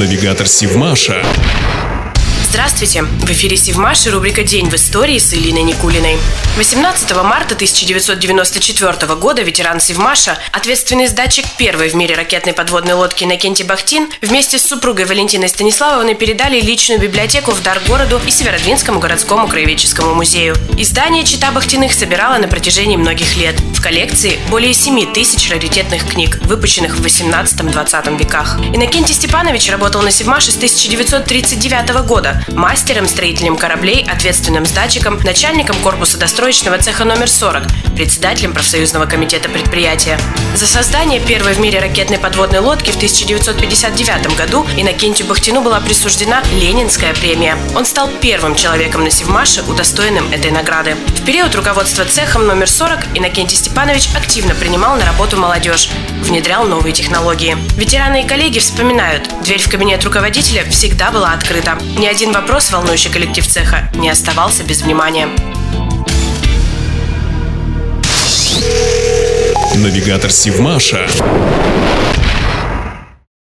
Навигатор Сивмаша. Здравствуйте! В эфире Севмаш и рубрика «День в истории» с Илиной Никулиной. 18 марта 1994 года ветеран Севмаша, ответственный сдатчик первой в мире ракетной подводной лодки Накенти Бахтин, вместе с супругой Валентиной Станиславовной передали личную библиотеку в дар городу и Северодвинскому городскому краеведческому музею. Издание «Чита Бахтиных» собирало на протяжении многих лет. В коллекции более 7 тысяч раритетных книг, выпущенных в 18-20 веках. Иннокентий Степанович работал на Севмаше с 1939 года, мастером, строителем кораблей, ответственным сдатчиком, начальником корпуса достроечного цеха номер 40, председателем профсоюзного комитета предприятия. За создание первой в мире ракетной подводной лодки в 1959 году Иннокентию Бахтину была присуждена Ленинская премия. Он стал первым человеком на Севмаше, удостоенным этой награды. В период руководства цехом номер 40 Иннокентий Степанович активно принимал на работу молодежь, внедрял новые технологии. Ветераны и коллеги вспоминают, дверь в кабинет руководителя всегда была открыта. Ни один один вопрос, волнующий коллектив цеха, не оставался без внимания. Навигатор Сивмаша.